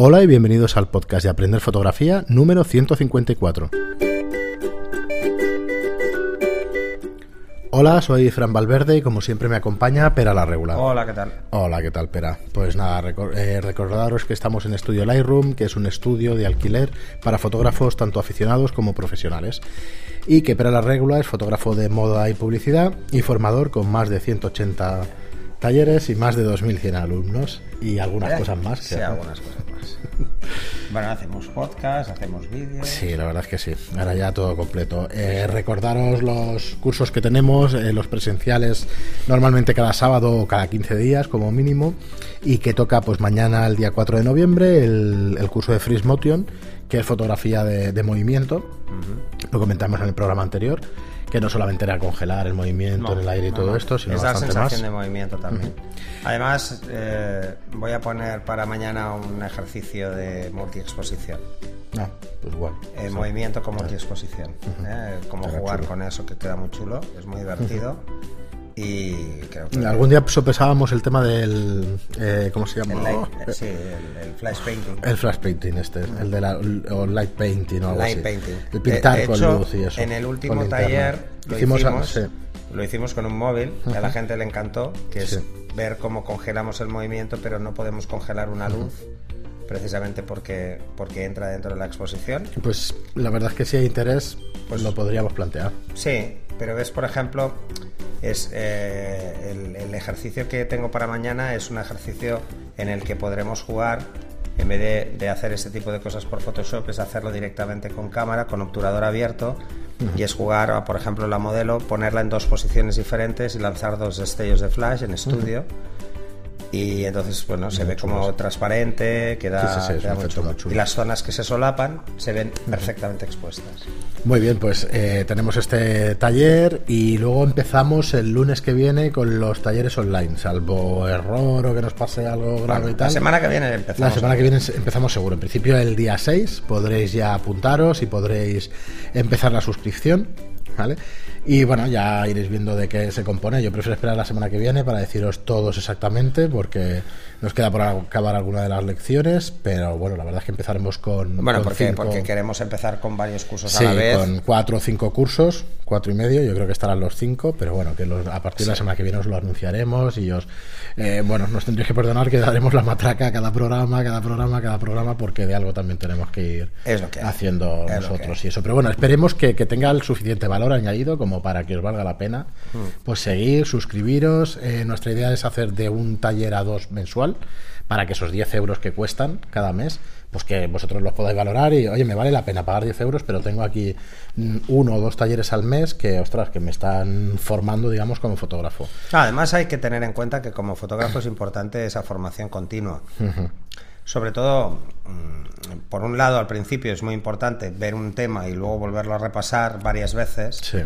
Hola y bienvenidos al podcast de Aprender Fotografía número 154. Hola, soy Fran Valverde y como siempre me acompaña Pera la Regular. Hola, ¿qué tal? Hola, ¿qué tal, Pera? Pues nada, eh, recordaros que estamos en Estudio Lightroom, que es un estudio de alquiler para fotógrafos tanto aficionados como profesionales. Y que Pera la Regular es fotógrafo de moda y publicidad y formador con más de 180 talleres y más de 2.100 alumnos y algunas Eh, cosas más. Sí, que- algunas cosas más. bueno, hacemos podcast, hacemos vídeos. Sí, la verdad es que sí. Ahora ya todo completo. Eh, recordaros los cursos que tenemos, eh, los presenciales, normalmente cada sábado o cada 15 días como mínimo, y que toca pues mañana, el día 4 de noviembre, el, el curso de Freeze Motion, que es fotografía de, de movimiento. Lo comentamos en el programa anterior, que no solamente era congelar el movimiento No, en el aire y no, todo no. esto, sino es bastante sensación más. de movimiento también. Además, eh, voy a poner para mañana un ejercicio de multiexposición. Ah, pues igual. Eh, Movimiento con multiexposición. eh, Cómo Queda jugar chulo. con eso, que queda muy chulo, es muy divertido. Y creo que. Algún día sopesábamos el tema del... eh, ¿Cómo se llama? el, light- eh, sí, el, el flash painting. El flash painting este, el de la o light painting o algo Light así. painting. El pintar De- de con hecho, luz y eso. En el último taller lo hicimos, hicimos, sí. lo hicimos con un móvil, que a la gente le encantó, que es ver cómo congelamos el movimiento, pero no podemos congelar una luz, precisamente porque, porque entra dentro de la exposición. Pues la verdad es que si hay interés, pues Pues- lo podríamos plantear. Sí, pero ves, por ejemplo, es eh, el, ejercicio que tengo para mañana es un ejercicio en el que podremos jugar, en vez de, de hacer este tipo de cosas por Photoshop, es hacerlo directamente con cámara, con obturador abierto, y es jugar, a, por ejemplo, la modelo, ponerla en dos posiciones diferentes y lanzar dos destellos de flash en estudio. Y entonces, bueno, se ve como transparente, queda, Sí, sí, sí, queda muy chulo. chulo. Y las zonas que se solapan se ven perfectamente expuestas. Muy bien, pues eh, tenemos este taller y luego empezamos el lunes que viene con los talleres online, salvo error o que nos pase algo grave Bueno, y tal. la semana que viene empezamos. La semana que viene empezamos seguro. En principio el día 6 podréis ya apuntaros y podréis empezar la suscripción. ¿Vale? Y bueno, ya iréis viendo de qué se compone. Yo prefiero esperar la semana que viene para deciros todos exactamente, porque nos queda por acabar alguna de las lecciones, pero bueno, la verdad es que empezaremos con. Bueno, con porque, cinco- porque queremos empezar con varios cursos Sí, a la vez. con cuatro o cinco cursos, cuatro y medio, yo creo que estarán los cinco, pero bueno, que los- a partir de la semana que viene os lo anunciaremos y os, eh, bueno, nos tendréis que perdonar que daremos la matraca a cada programa, cada programa, cada programa, porque de algo también tenemos que ir Es que haciendo Es lo que nosotros y eso. Pero bueno, esperemos que, que tenga el suficiente valor añadido como para que os valga la pena, Mm. pues seguir, suscribiros. Eh, nuestra idea es hacer de un taller a dos mensual para que esos 10 euros que cuestan cada mes, pues que vosotros los podáis valorar y, oye, me vale la pena pagar 10 euros, pero tengo aquí mm, uno o dos talleres al mes que, ostras, que me están formando, digamos, como fotógrafo. Además, hay que tener en cuenta que como fotógrafo es importante esa formación continua. Sobre todo, mm, por un lado, al principio es muy importante ver un tema y luego volverlo a repasar varias veces. Sí.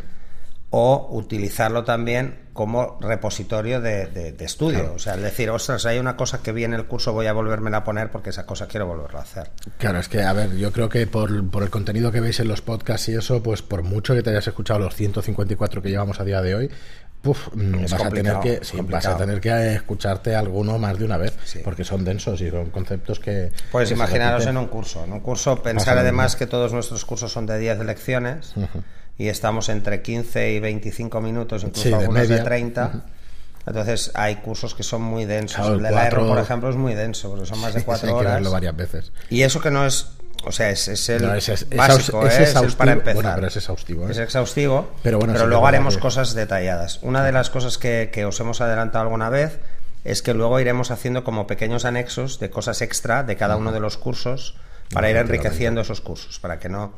O utilizarlo también como repositorio de, de- de estudio. O sea, es decir, ostras, hay una cosa que vi en el curso, voy a volvérmela a poner porque esa cosa quiero volverla a hacer. Claro, es que, a ver, yo creo que por, por el contenido que veis en los podcasts y eso, pues por mucho que te hayas escuchado los 154 que llevamos a día de hoy, puf, mm, vas, a tener que, sí, vas a tener que escucharte alguno más de una vez, Sí. porque son densos y son conceptos que... Pues que imaginaros en un curso. En un curso, pensar además que todos nuestros cursos son de 10 lecciones y estamos entre 15 y 25 minutos, incluso Sí, de algunos de, media. 30. Entonces hay cursos que son muy densos. Claro, el de la cuatro- por ejemplo, es muy denso, porque son más de Sí, 4 hay que horas. verlo varias veces. Y eso que no es, o sea, es, es el No, es- es- básico, es ¿eh? es, el para empezar. Bueno, pero es exhaustivo, ¿eh? Es exhaustivo, Pero bueno, que luego haremos cosas detalladas. Una de las cosas que, que os hemos adelantado alguna vez es que luego iremos haciendo como pequeños anexos de cosas extra de cada uno de los cursos para ir enriqueciendo esos cursos, para que no,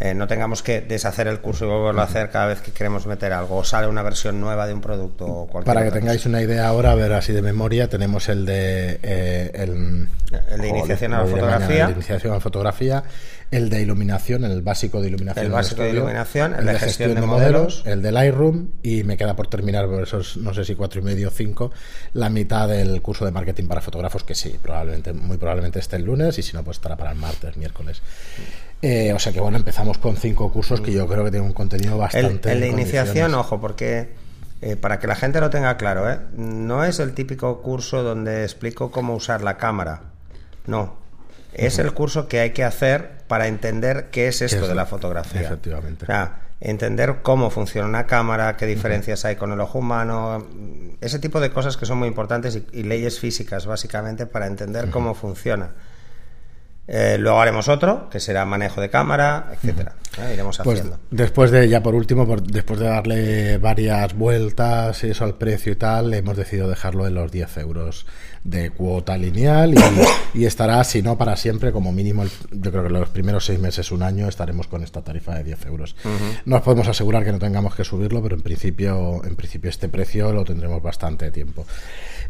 eh, no tengamos que deshacer el curso y volverlo a hacer cada vez que queremos meter algo o sale una versión nueva de un producto o cualquier Para que tengáis una idea ahora, a ver así de memoria, tenemos el de eh, el, El de iniciación a la fotografía. mañana, el de iniciación a la fotografía, el de iluminación, el básico de iluminación, El básico de estudio, iluminación, el de gestión de modelos. el de Lightroom y me queda por terminar por esos no sé si cuatro y medio o cinco la mitad del curso de marketing para fotógrafos que sí, probablemente muy probablemente esté el lunes y si no pues estará para el martes, miércoles. Eh, o sea que bueno, empezamos con cinco cursos que yo creo que tienen un contenido El, bastante. el de en iniciación, ojo, porque eh, para que la gente lo tenga claro, ¿eh? no es el típico curso donde explico cómo usar la cámara. No. es el curso que hay que hacer para entender qué es esto es? de la fotografía. Efectivamente. O sea, entender cómo funciona una cámara, qué diferencias hay con el ojo humano, ese tipo de cosas que son muy importantes y, y leyes físicas básicamente para entender cómo funciona. Eh, luego haremos otro, que será manejo de cámara, etcétera. Eh, iremos Pues haciendo. después de, ya por último, por- después de darle varias vueltas y eso al precio y tal, hemos decidido dejarlo en los 10 euros de cuota lineal y, y estará, si no para siempre, como mínimo, el- yo creo que los primeros seis meses, un año, estaremos con esta tarifa de 10 euros. No os podemos asegurar que no tengamos que subirlo, pero en principio, en principio este precio lo tendremos bastante tiempo.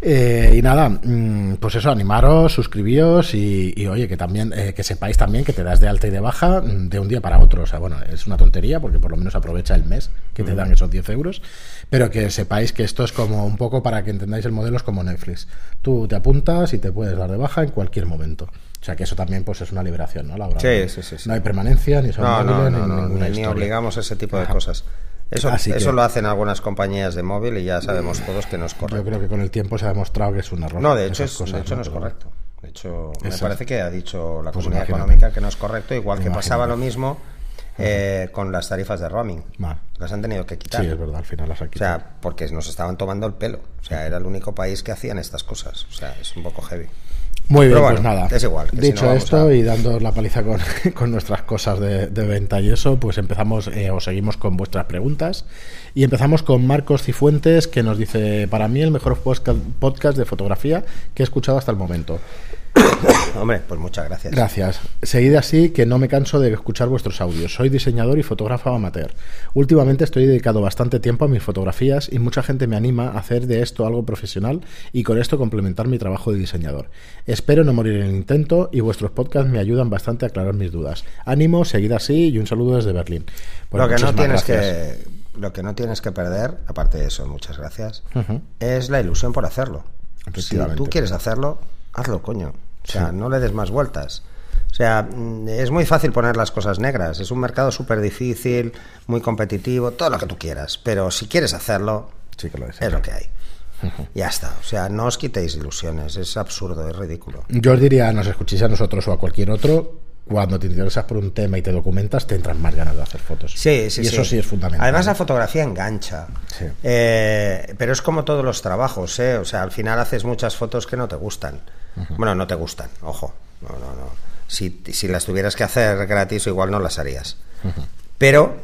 Eh, y nada, mm, pues eso, animaros, suscribíos y, y, oye, que también eh, que sepáis también que te das de alta y de baja mm, de un día para otro. O sea, bueno, es una tontería porque por lo menos aprovecha el mes que te dan esos 10 euros, pero que sepáis que esto es como un poco para que entendáis el modelo, es como Netflix. Tú te apuntas y te puedes dar de baja en cualquier momento. O sea, que eso también pues es una liberación, ¿no? Laboral. Sí, sí, sí, sí. No hay permanencia, ni son No, móviles, no, ni no, ni, ni obligamos a ese tipo de Ajá. cosas. Eso, Así eso que- lo hacen algunas compañías de móvil y ya sabemos todos que no es Yo correcto. creo que con el tiempo se ha demostrado que es un error. No, de hecho, es, cosas, de hecho no es correcto. De hecho, me parece que ha dicho la Pues Comunidad. Económica que no es correcto, igual que pasaba lo mismo eh, con las tarifas de roaming. Mal. Las han tenido que quitar. Sí, es verdad, al final las ha O quitado. sea, porque nos estaban tomando el pelo. O sea, era el único país que hacían estas cosas. O sea, es un poco heavy. Muy bien, pues nada. es igual, si Dicho no esto a- y dando la paliza con, con nuestras cosas de, de venta y eso, pues empezamos eh, o seguimos con vuestras preguntas. Y empezamos con Marcos Cifuentes, que nos dice: Para mí, el mejor podcast de fotografía que he escuchado hasta el momento. Hombre, pues muchas gracias. Gracias. Seguid así que no me canso de escuchar vuestros audios. Soy diseñador y fotógrafo amateur. Últimamente estoy dedicado bastante tiempo a mis fotografías y mucha gente me anima a hacer de esto algo profesional y con esto complementar mi trabajo de diseñador. Espero no morir en el intento y vuestros podcasts me ayudan bastante a aclarar mis dudas. Ánimo, seguid así y un saludo desde Berlín. Lo, que no tienes gracias. que, lo que no tienes que perder, aparte de eso, muchas gracias, es la ilusión por hacerlo. Si tú quieres hacerlo, hazlo, coño. O sea, no le des más vueltas. O sea, mm, es muy fácil poner las cosas negras. Es un mercado súper difícil, muy competitivo, todo lo que tú quieras. Pero si quieres hacerlo, Sí que lo es. es lo que hay. Ya está. O sea, no os quitéis ilusiones. Es absurdo, es ridículo. Yo os diría, nos escuchéis a nosotros o a cualquier otro, cuando te interesas por un tema y te documentas, te entran más ganas de hacer fotos. Sí, sí, y eso sí es fundamental. Además, la fotografía engancha. Sí. Eh, pero es como todos los trabajos, ¿eh? O sea, al final haces muchas fotos que no te gustan. Bueno, no te gustan, ojo. No, no, no. Si, si las tuvieras que hacer gratis, igual no las harías. Pero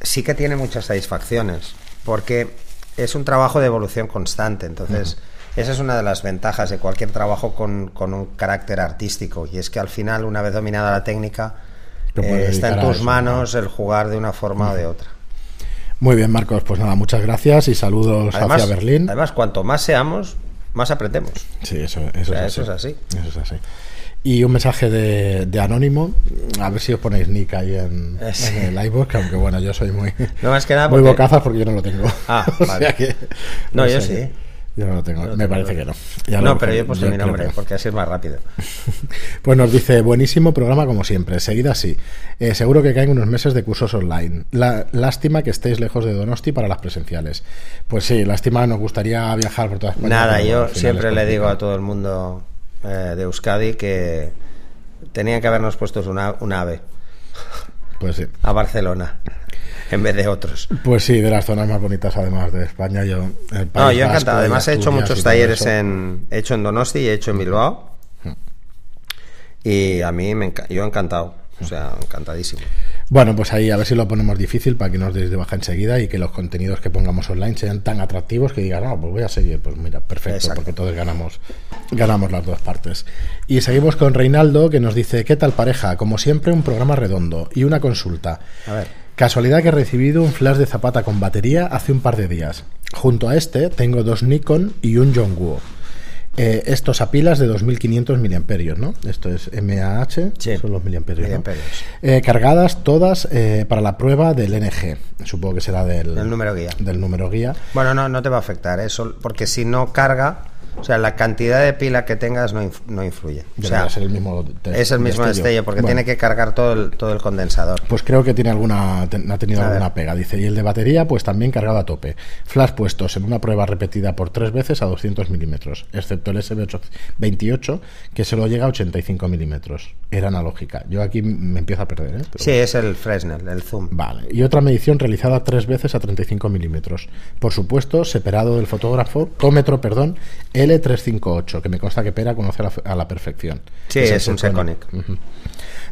sí que tiene muchas satisfacciones, porque es un trabajo de evolución constante. Entonces, esa es una de las ventajas de cualquier trabajo con, con un carácter artístico. Y es que al final, una vez dominada la técnica, eh, está en tus eso, manos el jugar de una forma o de otra. Muy bien, Marcos, pues nada, muchas gracias y saludos Además, hacia Berlín. además, cuanto más seamos, más aprendemos. Sí, eso, eso, sea, es, eso así. es así. Eso es así. Y un mensaje de, de Anónimo, a ver si os ponéis nick ahí en, Eh, sí. en el iVoox, aunque bueno, yo soy muy, No más que nada muy porque- bocazas porque yo no lo tengo. Ah, O vale. sea que- No, yo sé. sí. Yo no lo tengo, me tengo. parece que no. Ya no, lo- pero yo he puesto mi nombre, que no. porque así es más rápido. Pues nos dice, buenísimo programa como siempre, seguid así. Eh, seguro que caen unos meses de cursos online. La, lástima que estéis lejos de Donosti para las presenciales. Pues sí, lástima, nos gustaría viajar por toda España. Nada, yo siempre le digo a todo el mundo eh, de Euskadi que tenían que habernos puesto una, un ave Pues sí. a Barcelona en vez de otros. Pues sí, de las zonas más bonitas además de España, yo... el No, yo encantado. Además he hecho muchos talleres en, he hecho en Donosti y he hecho en Bilbao. Y a mí me yo encantado. O sea, encantadísimo. Bueno, pues ahí a ver si lo ponemos difícil para que nos deis de baja enseguida y que los contenidos que pongamos online sean tan atractivos que digan, ah, pues voy a seguir. Pues mira, perfecto, Exacto. porque todos ganamos, ganamos las dos partes. Y seguimos con Reinaldo que nos dice, ¿qué tal pareja? Como siempre, un programa redondo y una consulta. A ver. Casualidad que he recibido un flash de zapata con batería hace un par de días. Junto a este tengo dos Nikon y un Yongguo. Eh, estos a pilas de 2500 miliamperios, ¿no? Esto es MAH, Sí. son los miliamperios. Eh, cargadas todas eh, para la prueba del NG. Supongo que será del, El número guía. del número guía. Bueno, no, no te va a afectar eso, porque si no carga, O sea, la cantidad de pila que tengas no, inf- no influye. O sea, ser el mismo es el mismo destello, porque Bueno, tiene que cargar todo el, todo el condensador. Pues creo que tiene alguna, ha tenido A ver. alguna pega. Dice, y el de batería, pues también cargado a tope. Flash puestos en una prueba repetida por tres veces a 200 milímetros, excepto el SB28, que se lo llega a 85 milímetros. Era analógica. Yo aquí me empiezo a perder, ¿eh? Pero Sí, es el Fresnel, el zoom. Vale, y otra medición realizada tres veces a 35 milímetros. Por supuesto, separado del fotógrafo, tómetro, perdón, L358, que me consta que Pera conoce a la, a la perfección. Sí, es un Seconic.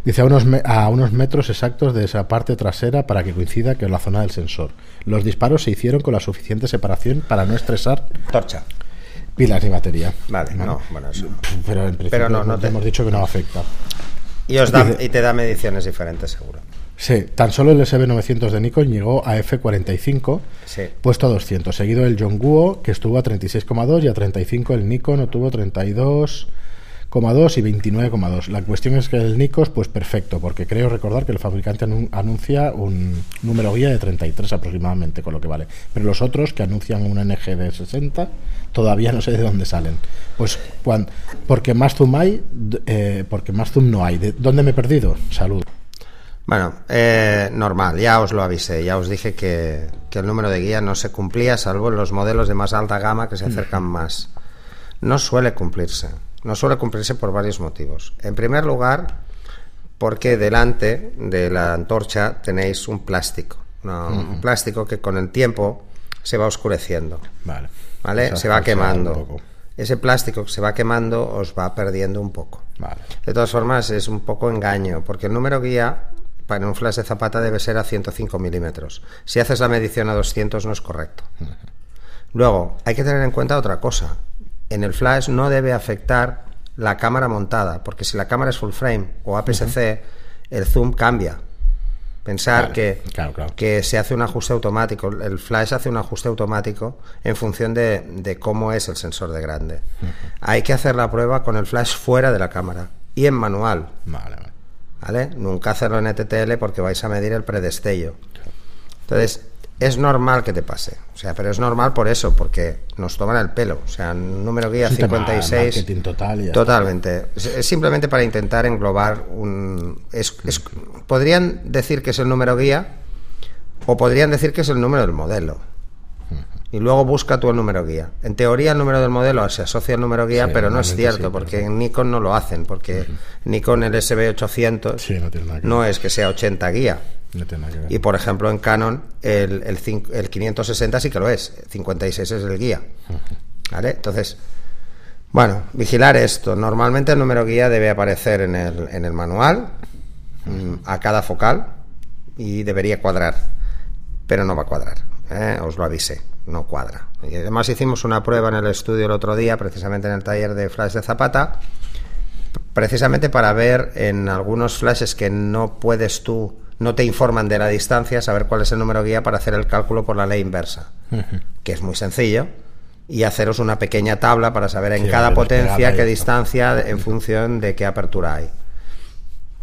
Dice a unos, me- a unos metros exactos de esa parte trasera para que coincida con la zona del sensor. Los disparos se hicieron con la suficiente separación para no estresar Torcha. pilas ni batería. Vale, no, bueno, eso. Pero en principio Pero no, no hemos- te- hemos dicho que no afecta. Y, os da, y te da mediciones diferentes, seguro. Sí, tan solo el SB900 de Nikon llegó a F45, Sí. puesto a 200. Seguido el Yongguo, que estuvo a 36,2 y a 35 el Nikon obtuvo 32,2 y 29,2. La cuestión es que el Nikon, pues perfecto, porque creo recordar que el fabricante anu- anuncia un número guía de 33 aproximadamente, con lo que vale. Pero los otros, que anuncian un NG de 60, todavía no sé de dónde salen. Pues cuan- porque más zoom hay, eh, porque más zoom no hay. ¿De dónde me he perdido? Salud. Bueno, eh, normal, ya os lo avisé, ya os dije que, que el número de guía no se cumplía, salvo en los modelos de más alta gama que se acercan más. No suele cumplirse, no suele cumplirse por varios motivos. En primer lugar, porque delante de la antorcha tenéis un plástico, ¿no? un plástico que con el tiempo se va oscureciendo. Vale. ¿Vale? Se va quemando. Ese plástico que se va quemando os va perdiendo un poco. Vale. De todas formas, es un poco engaño, porque el número guía para un flash de zapata debe ser a 105 milímetros. Si haces la medición a 200 no es correcto. Luego, hay que tener en cuenta otra cosa. En el flash no debe afectar la cámara montada, porque si la cámara es full frame o APS-C, el zoom cambia. Pensar que, claro, claro. que se hace un ajuste automático, el flash hace un ajuste automático en función de, de cómo es el sensor de grande. Hay que hacer la prueba con el flash fuera de la cámara y en manual. Vale, vale. ¿Vale? Nunca hacerlo en ETTL porque vais a medir el predestello. Entonces, es normal que te pase. O sea, pero es normal por eso, porque nos toman el pelo. O sea, número guía Es un tema 56. marketing total Totalmente. Es, es simplemente para intentar englobar un. Es, es- podrían decir que es el número guía o podrían decir que es el número del modelo. Y luego busca tú el número guía. En teoría el número del modelo se asocia al número guía, Sí, pero no es cierto, sí, porque en Nikon no lo hacen, porque Nikon el SB800 Sí, no tiene nada que no ver. es que sea 80 guía. No tiene nada que ver. Y por ejemplo en Canon el, el, el 560 sí que lo es, 56 es el guía. ¿Vale? Entonces, bueno, vigilar esto. Normalmente el número guía debe aparecer en el, en el manual mm, a cada focal y debería cuadrar, pero no va a cuadrar. ¿eh? Os lo avisé, no cuadra. Y además hicimos una prueba en el estudio el otro día, precisamente en el taller de flash de Zapata, precisamente para ver en algunos flashes que no puedes tú, no te informan de la distancia, saber cuál es el número guía para hacer el cálculo por la ley inversa, que es muy sencillo, y haceros una pequeña tabla para saber en Sí, cada potencia qué distancia en función de qué apertura hay.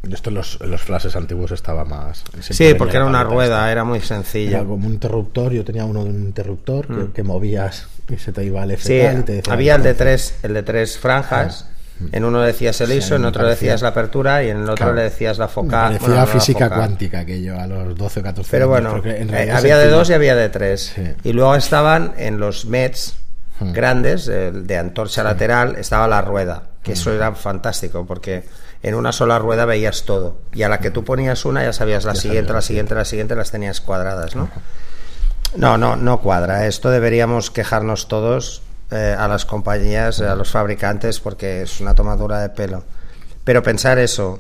Esto en los, en los flashes antiguos estaba más. Sí, porque era una rueda, esta. era muy Era sencillo. como un interruptor. Yo tenía uno de un interruptor que, que movías y se te iba al F Sí, y te decía había el de tres, el de tres franjas. En uno decías el ISO, en otro parecía- decías la apertura y en el otro Claro. le decías la focal. parecía bueno, no física focal. cuántica aquello a los 12 o 14 Pero años, bueno, en eh, había de dos y había de tres. Sí. Y luego estaban en los METs grandes, el de antorcha lateral, estaba la rueda, que eso era fantástico, porque en una sola rueda veías todo. Y a la que tú ponías una ya sabías la Ya siguiente, la siguiente, la siguiente, las tenías cuadradas, ¿no? No, no, no cuadra. Esto deberíamos quejarnos todos eh, a las compañías, a los fabricantes, porque es una tomadura de pelo. Pero pensar eso,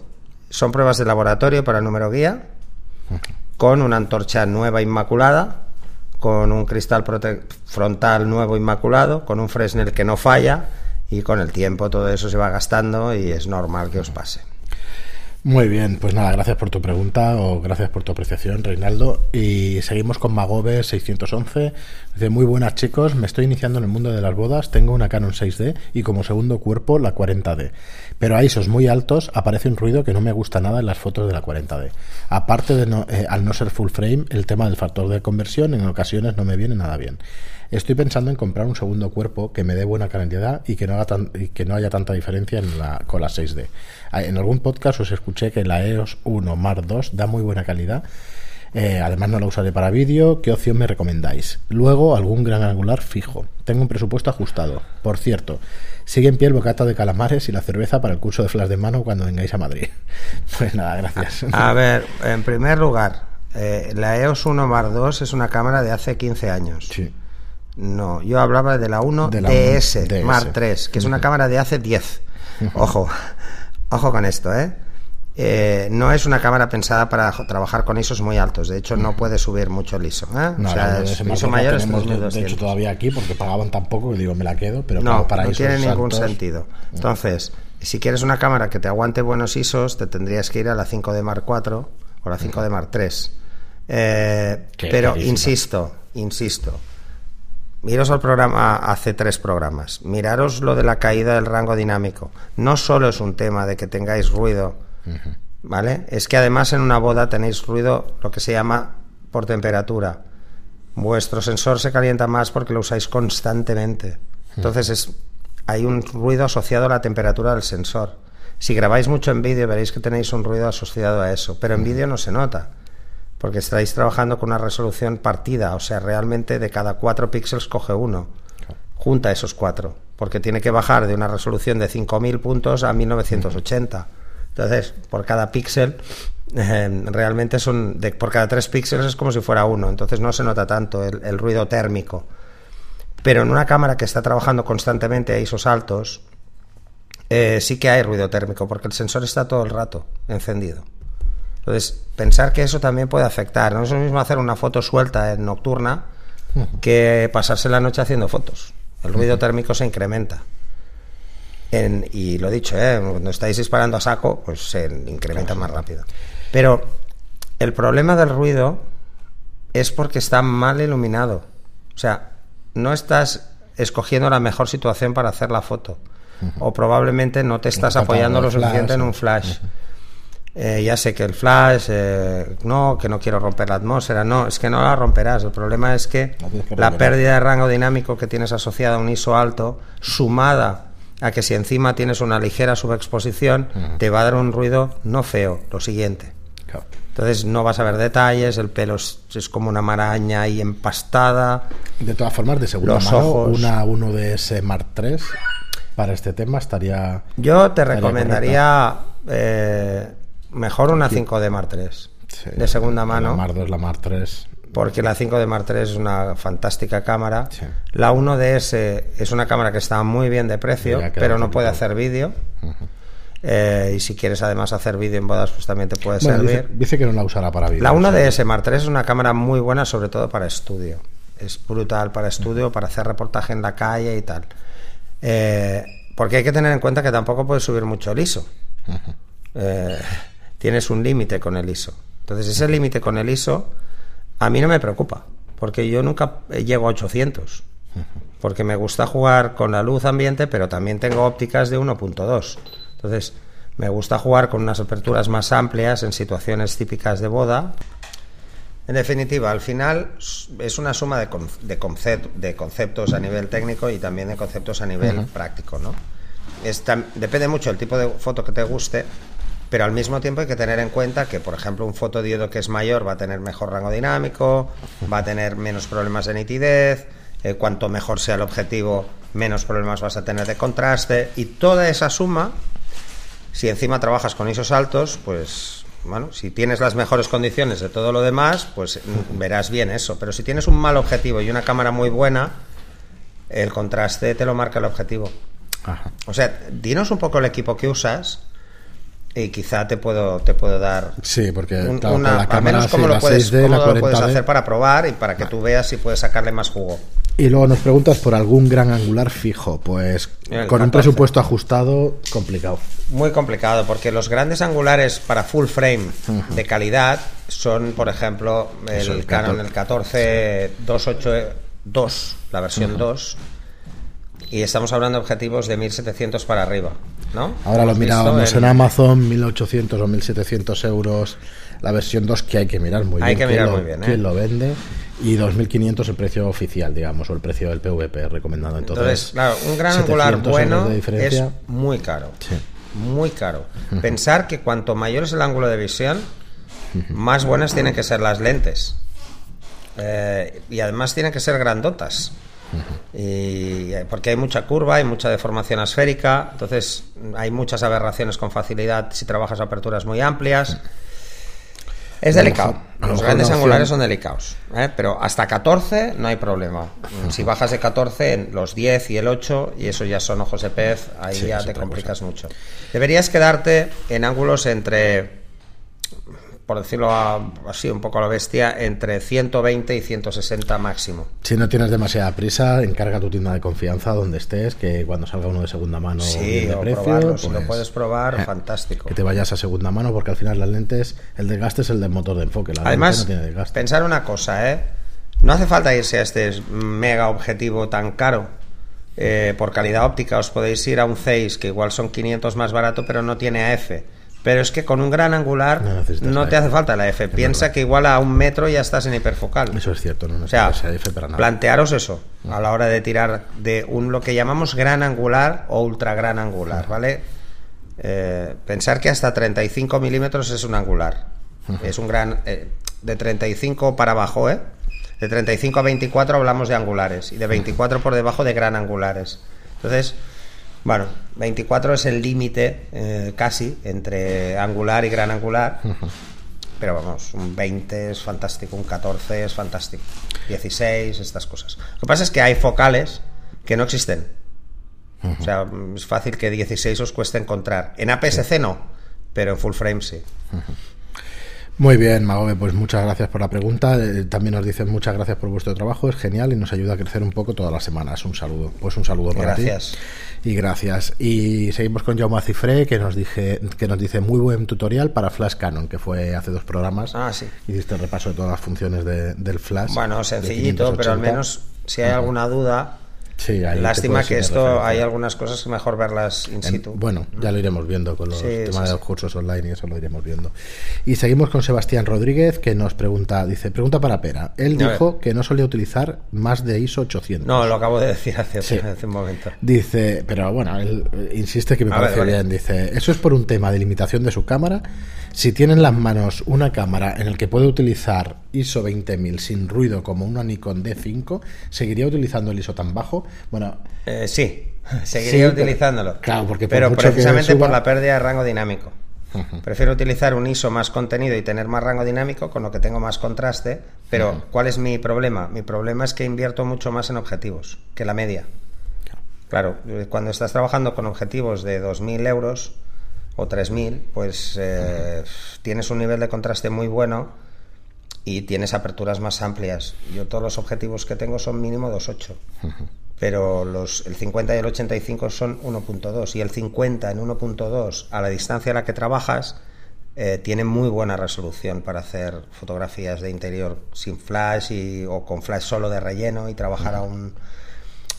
son pruebas de laboratorio para el número guía, con una antorcha nueva inmaculada, con un cristal frontal nuevo inmaculado, con un Fresnel que no falla y con el tiempo todo eso se va gastando y es normal que os pase. Muy bien, pues nada, gracias por tu pregunta o gracias por tu apreciación, Reinaldo. Y seguimos con Magobe 611. Dice, muy buenas chicos, me estoy iniciando en el mundo de las bodas, tengo una Canon 6D y como segundo cuerpo la 40D. Pero a ISOs muy altos aparece un ruido que no me gusta nada en las fotos de la 40D. Aparte de no, eh, al no ser full frame, el tema del factor de conversión en ocasiones no me viene nada bien. Estoy pensando en comprar un segundo cuerpo que me dé buena calidad y que no, haga tan, y que no haya tanta diferencia en la, con la 6D. Ah, En algún podcast os escuché que la EOS 1 Mark II da muy buena calidad. Eh, además no la usaré para vídeo. ¿Qué opción me recomendáis? Luego algún gran angular fijo. Tengo un presupuesto ajustado. Por cierto, sigue en pie el bocata de calamares y la cerveza para el curso de flash de mano cuando vengáis a Madrid. Pues nada, gracias. A ver, en primer lugar, eh, la EOS 1 Mark II es una cámara de hace 15 años. Sí. No, yo hablaba de la 1 De la DS, 1 DS. Mark III, que es una cámara de hace 10. Ojo, ojo con esto, ¿eh? Eh, no es una cámara pensada para trabajar con ISOs muy altos. De hecho, no puede subir mucho el ISO. ¿eh? No, o sea, ISO mayor es tenemos, de- de 3200. hecho todavía aquí porque pagaban tan poco que digo me la quedo, pero No, para no tiene ningún altos- sentido. Entonces, si quieres una cámara que te aguante buenos ISOs, te tendrías que ir a la 5D Mark IV o la 5D Mark III. Eh, pero insisto, insisto. Miros al programa hace tres programas. Miraros lo de la caída del rango dinámico. No solo es un tema de que tengáis ruido, ¿vale? Es que además en una boda tenéis ruido, lo que se llama por temperatura. Vuestro sensor se calienta más porque lo usáis constantemente. Entonces es, hay un ruido asociado a la temperatura del sensor. Si grabáis mucho en vídeo veréis que tenéis un ruido asociado a eso, pero en vídeo no se nota porque estáis trabajando con una resolución partida, o sea, realmente de cada cuatro píxeles coge uno, junta esos cuatro, porque tiene que bajar de una resolución de 5000 puntos a 1980. Entonces, por cada píxel, eh, realmente son, de, por cada tres píxeles es como si fuera uno, entonces no se nota tanto el, el ruido térmico. Pero en una cámara que está trabajando constantemente a ISOs altos, eh, sí que hay ruido térmico, porque el sensor está todo el rato encendido. Entonces, pensar que eso también puede afectar. No es lo mismo hacer una foto suelta en nocturna que pasarse la noche haciendo fotos. El ruido térmico se incrementa. En- y lo dicho, ¿eh? cuando estáis disparando a saco, pues se incrementa más rápido. Pero el problema del ruido es porque está mal iluminado. O sea, no estás escogiendo la mejor situación para hacer la foto. O probablemente no te estás apoyando lo suficiente en un flash. Eh, ya sé que el flash, eh, no, que no quiero romper la atmósfera, no, es que no la romperás. El problema es que La que pérdida de rango dinámico que tienes asociada a un ISO alto, sumada a que si encima tienes una ligera subexposición, te va a dar un ruido no feo, lo siguiente. Claro. Entonces no vas a ver detalles, el pelo es, es como una maraña ahí empastada. De todas formas, de segunda Los mano, ojos. una 1DS Mark III para este tema estaría... Yo te Estaría recomendaría eh, mejor una 5D Mark III Sí, de segunda La mano. Mark II, la Mark III. porque la 5D Mark III es una fantástica cámara. Sí. La 1DS es una cámara que está muy bien de precio, pero no puede hacer vídeo. Eh, y si quieres además hacer vídeo en bodas, pues también te puede Bueno, servir. dice que no la usará para vídeo. La o sea, 1DS Mark III es una cámara muy buena, sobre todo para estudio. Es brutal para estudio, para hacer reportaje en la calle y tal. Eh, porque hay que tener en cuenta que tampoco puedes subir mucho el ISO. Eh, tienes un límite con el ISO. Entonces, ese límite con el ISO a mí no me preocupa, porque yo nunca llego a 800. Porque me gusta jugar con la luz ambiente, pero también tengo ópticas de 1.2. Entonces, me gusta jugar con unas aperturas más amplias en situaciones típicas de boda. En definitiva, al final es una suma de, con- de, concep- de conceptos a nivel técnico y también de conceptos a nivel práctico, ¿no? Es depende mucho del tipo de foto que te guste, pero al mismo tiempo hay que tener en cuenta que, por ejemplo, un fotodiodo que es mayor va a tener mejor rango dinámico, va a tener menos problemas de nitidez, eh, cuanto mejor sea el objetivo, menos problemas vas a tener de contraste, y toda esa suma si encima trabajas con ISOs altos, pues bueno, si tienes las mejores condiciones de todo lo demás, pues mm, verás bien eso. Pero si tienes un mal objetivo y una cámara muy buena, el contraste te lo marca el objetivo. Ajá. O sea, dinos un poco el equipo que usas y quizá te puedo te puedo dar Sí, porque un- una, la al cámara menos sí, cómo lo puedes, 6D, cómo la lo puedes 40D. hacer para probar y para que tú veas si puedes sacarle más jugo. Y luego nos preguntas por algún gran angular fijo. Pues El con un 14. presupuesto ajustado, complicado. Muy complicado, porque los grandes angulares para full frame de calidad son, por ejemplo, el, el Canon 14. el 14 282, la versión 2, y estamos hablando de objetivos de 1700 para arriba, ¿no? Ahora lo mirábamos en- en Amazon, 1800 o 1700 euros la versión 2, que hay que mirar muy Hay bien. que quién mirar lo- muy bien, ¿eh? quién lo vende Y 2.500 el precio oficial, digamos, o el precio del PVP recomendado. Entonces, Entonces claro, un gran angular 700 euros bueno es muy caro. Sí. Muy caro. Pensar que cuanto mayor es el ángulo de visión, más buenas tienen que ser las lentes. Eh, y además tienen que ser grandotas. Y, eh, porque hay mucha curva, hay mucha deformación esférica, entonces hay muchas aberraciones con facilidad si trabajas aperturas muy amplias. Es delicado. Los grandes angulares son delicados. ¿eh? Pero hasta 14 no hay problema. Si bajas de 14, en los 10 y el 8, y eso ya son ojos de pez, ahí Sí, ya te complicas mucho. Deberías quedarte en ángulos entre, por decirlo así un poco a la bestia, entre 120 y 160 máximo. Si no tienes demasiada prisa, encarga tu tienda de confianza donde estés, que cuando salga uno de segunda mano Sí, de o precio, probarlo. Si pues, lo puedes probar, eh, fantástico. que te vayas a segunda mano, porque al final las lentes, el desgaste es el del motor de enfoque. La Además, no tiene desgaste. pensar una cosa, ¿eh? No hace falta irse a este mega objetivo tan caro. Eh, por calidad óptica os podéis ir a un Zeiss, que igual son 500 más barato, pero no tiene AF. Pero es que con un gran angular No te F. hace falta la F. Piensa verdad. que igual a un metro ya estás en hiperfocal. Eso es cierto, no O sea, AF para nada. plantearos eso a la hora de tirar de un lo que llamamos gran angular o ultra gran angular, ¿vale? Eh, pensar que hasta 35 milímetros es un angular. Es un gran. eh, de 35 para abajo, ¿eh? De 35 a 24 hablamos de angulares y de 24 por debajo de gran angulares. Entonces, bueno, 24 es el límite eh, casi entre angular y gran angular. Pero vamos, un 20 es fantástico, un 14 es fantástico, 16, estas cosas. Lo que pasa es que hay focales que no existen. O sea, es fácil que 16 os cueste encontrar. En APS-C no, pero en full frame sí. Muy bien, Magobe, pues muchas gracias por la pregunta. Eh, También nos dicen muchas gracias por vuestro trabajo, es genial y nos ayuda a crecer un poco todas las semanas. Un saludo. Pues un saludo para Gracias. ti. Y gracias. Y seguimos con Jaume Cifré, que nos, dije, que nos dice muy buen tutorial para Flash Canon, que fue hace dos programas. Ah, sí. Hiciste el repaso de todas las funciones de- del Flash. Bueno, sencillito, pero al 580. menos si hay alguna duda, Sí, lástima que esto referencia. hay algunas cosas que mejor verlas in En- situ. bueno, ya lo iremos viendo con los Sí, temas sí, de los cursos online y eso lo iremos viendo. Y seguimos con Sebastián Rodríguez que nos pregunta, dice, pregunta para Pera. Él A dijo que no solía utilizar más de ISO 800. No, lo acabo de decir hace, hace un momento. Dice, pero bueno, él eh, insiste que me A ver, parece vale. bien. Dice, eso es por un tema de limitación de su cámara. Si tiene en las manos una cámara en el que puede utilizar ISO 20000 sin ruido como una Nikon D5, ¿seguiría utilizando el ISO tan bajo? Bueno, Eh, sí, seguiría Sí, pero- utilizándolo. claro, porque por pero precisamente suba- por la pérdida de rango dinámico. Prefiero utilizar un ISO más contenido y tener más rango dinámico, con lo que tengo más contraste. Pero, ¿cuál es mi problema? Mi problema es que invierto mucho más en objetivos que la media. Claro, eh, cuando estás trabajando con objetivos de 2.000 euros o 3.000, pues eh, tienes un nivel de contraste muy bueno y tienes aperturas más amplias. Yo todos los objetivos que tengo son mínimo 2.8, pero los, el 50 y el 85 son 1.2 y el 50 en 1.2 a la distancia a la que trabajas eh, tiene muy buena resolución para hacer fotografías de interior sin flash y, o con flash solo de relleno y trabajar a un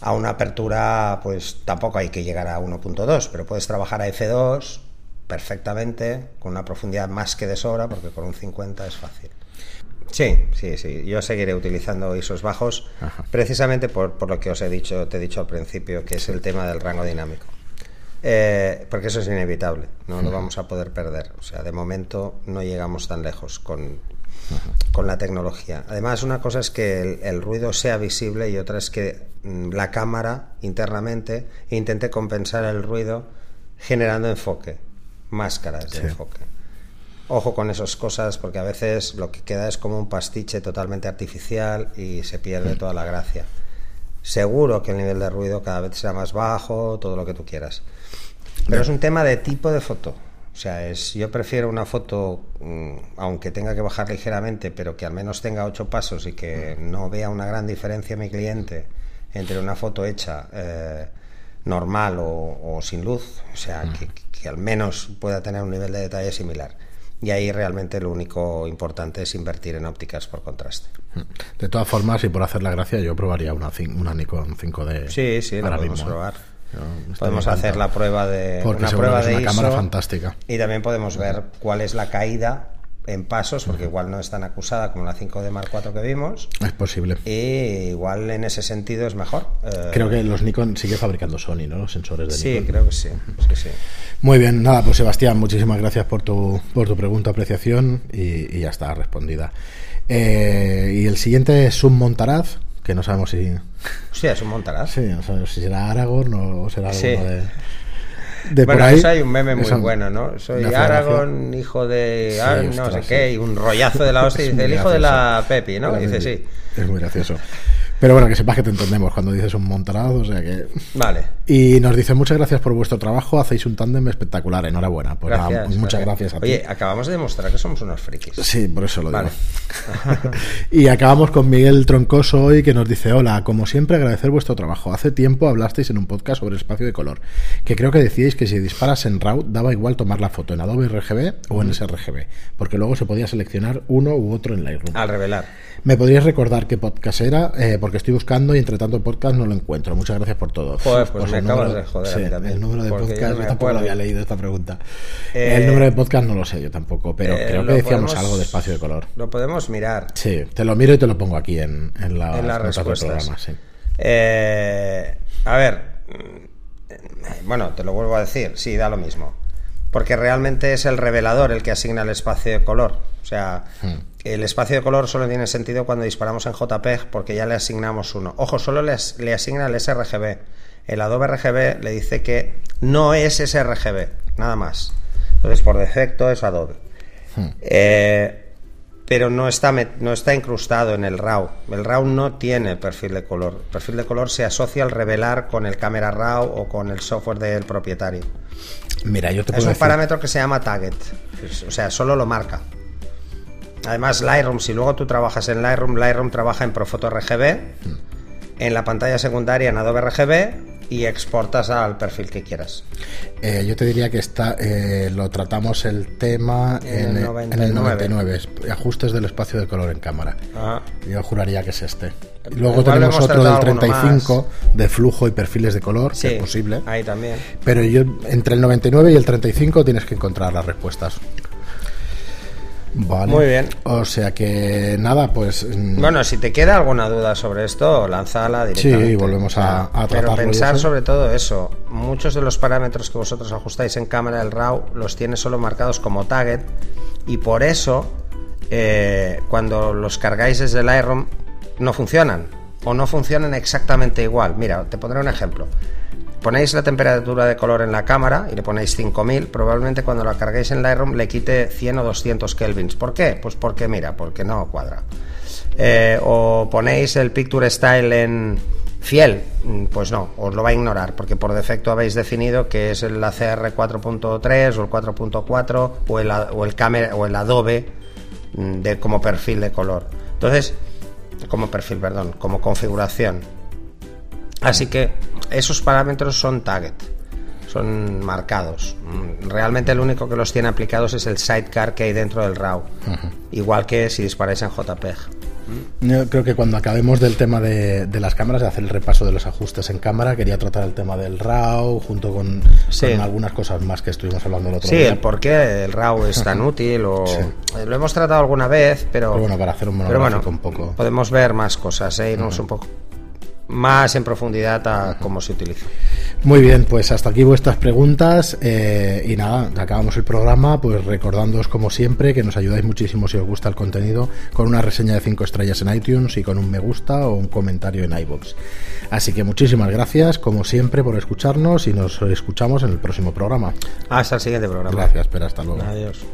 a una apertura, pues tampoco hay que llegar a 1.2, pero puedes trabajar a F2 perfectamente, con una profundidad más que de sobra, porque con un 50 es fácil. Sí, sí, sí. Yo seguiré utilizando ISOs bajos, precisamente por, por lo que os he dicho, te he dicho al principio, que es el tema del rango dinámico. Eh, porque eso es inevitable, no lo vamos a poder perder. O sea, de momento no llegamos tan lejos con, con la tecnología. Además, una cosa es que el, el ruido sea visible y otra es que mm, la cámara internamente intente compensar el ruido generando enfoque, máscaras de enfoque. Ojo con esas cosas porque a veces lo que queda es como un pastiche totalmente artificial y se pierde toda la gracia. Seguro que el nivel de ruido cada vez sea más bajo, todo lo que tú quieras. Pero es un tema de tipo de foto. O sea, es, yo prefiero una foto, mm, aunque tenga que bajar ligeramente, pero que al menos tenga ocho pasos y que no vea una gran diferencia mi cliente entre una foto hecha eh, normal o, o sin luz. O sea, que, que al menos pueda tener un nivel de detalle similar. Y ahí realmente lo único importante es invertir en ópticas por contraste. De todas formas, y por hacer la gracia, yo probaría una, Nikon 5D. Sí, sí, ahora podemos mismo, ¿eh? probar. Podemos hacer la prueba de Porque una prueba es de una cámara ISO fantástica. y también podemos ver cuál es la caída en pasos, porque igual no es tan acusada como la 5D Mark IV que vimos. Es posible. Y igual en ese sentido es mejor. Eh, Creo que los Nikon sigue fabricando Sony, ¿no? Los sensores de sí, Nikon. creo que sí. sí, sí. Muy bien, nada, pues Sebastián, muchísimas gracias por tu, por tu pregunta, apreciación y, y ya está respondida. Eh, y el siguiente es un Montaraz, que no sabemos si, Hostia, es un montaraz. sí, no sabemos si será Aragorn o será alguno Sí. de, de bueno, por ahí. eso hay un meme muy bueno, ¿no? Soy. Aragorn, hijo de... Sí, no sé qué, y un rollazo de la hostia. y dice, el hijo de la Pepi, ¿no? Y dice, sí. Es muy gracioso. Pero bueno, que sepas que te entendemos cuando dices un Montaraz, o sea que... Vale. Y nos dice muchas gracias por vuestro trabajo, hacéis un tándem espectacular, enhorabuena. Pues nada, Gracias. muchas gracias a ti. Oye, acabamos de demostrar que somos unos frikis. Sí, por eso lo digo. Vale. y acabamos con Miguel Troncoso hoy que nos dice, hola, como siempre agradecer vuestro trabajo. Hace tiempo hablasteis en un podcast sobre espacio de color, que creo que decíais que si disparas en RAW daba igual tomar la foto en Adobe RGB o en sRGB, porque luego se podía seleccionar uno u otro en Lightroom. Al revelar. ¿Me podríais recordar qué podcast era? Eh, porque estoy buscando y entre tanto podcast no lo encuentro. Muchas gracias por todo. Joder, pues me acabas de joder a sí, mí también, El número de porque podcast, yo tampoco lo había leído esta pregunta. Eh, el número de podcast no lo sé yo tampoco, pero Eh, creo que decíamos podemos- algo de espacio de color. Lo podemos mirar. Sí, te lo miro y te lo pongo aquí en, en las en las notas del respuestas. programa, sí. Eh, a ver, mm, bueno, te lo vuelvo a decir, sí, da lo mismo. Porque realmente es el revelador el que asigna el espacio de color. O sea, Hmm. el espacio de color solo tiene sentido cuando disparamos en JPEG porque ya le asignamos uno. Ojo, solo le, le asigna el sRGB. El Adobe RGB le dice que no es sRGB, nada más. Entonces, por defecto es Adobe. Hmm. Eh, pero no está, no está incrustado en el RAW. El RAW no tiene perfil de color. El perfil de color se asocia al revelar con el cámara RAW o con el software del propietario. Mira, yo te Es un decir... parámetro que se llama target. O sea, solo lo marca. Además, Lightroom, si luego tú trabajas en Lightroom, Lightroom trabaja en Profoto RGB, en la pantalla secundaria en Adobe RGB y exportas al perfil que quieras. Eh, yo te diría que está, eh, lo tratamos el tema En en, el en el 99. 99, es- ajustes del espacio de color en cámara. Ah. Yo juraría que es este. Luego Igual tenemos otro del tratado alguno 35 de flujo y perfiles de color, Sí, que es posible. Ahí también. Pero yo entre el 99 y el 35 tienes que encontrar las respuestas. Vale. Muy bien. O sea que nada, pues mm, Bueno, si te queda alguna duda sobre esto, lánzala directamente. Sí, volvemos a- a Pero pensar sobre todo eso. Muchos de los parámetros que vosotros ajustáis en cámara del RAW los tiene solo marcados como target y por eso eh, cuando los cargáis desde Lightroom no funcionan o no funcionan exactamente igual. Mira, te pondré un ejemplo. Ponéis la temperatura de color en la cámara y le ponéis 5000, probablemente cuando la carguéis en Lightroom le quite 100 o 200 kelvins. ¿Por qué? Pues porque mira, porque no cuadra. Eh, o ponéis el Picture Style en fiel, mm, pues no, os lo va a ignorar, porque por defecto habéis definido que es el ACR 4.3 o el 4.4 o el, o el, cámara, o el Adobe mm, de, como perfil de color. Entonces, como perfil, perdón, como configuración. Así que esos parámetros son target, son marcados. Mm, Realmente el único que los tiene aplicados es el sidecar que hay dentro del RAW, igual que si disparáis en JPEG. Yo creo que cuando acabemos del tema de, de las cámaras, de hacer el repaso de los ajustes en cámara, quería tratar el tema del RAW junto con, Sí. con algunas cosas más que estuvimos hablando el otro Sí, día. el por qué el RAW es tan útil o Sí. eh, lo hemos tratado alguna vez, pero, Pero bueno, para hacer un monográfico bueno, un poco. podemos ver más cosas, e irnos un poco más en profundidad a cómo se utiliza. Muy bien, pues hasta aquí vuestras preguntas eh, y nada, acabamos el programa pues recordándoos como siempre que nos ayudáis muchísimo si os gusta el contenido con una reseña de 5 estrellas en iTunes y con un me gusta o un comentario en iBox. Así que muchísimas gracias como siempre por escucharnos y nos escuchamos en el próximo programa. Hasta el siguiente programa. Gracias, pero hasta luego. Adiós.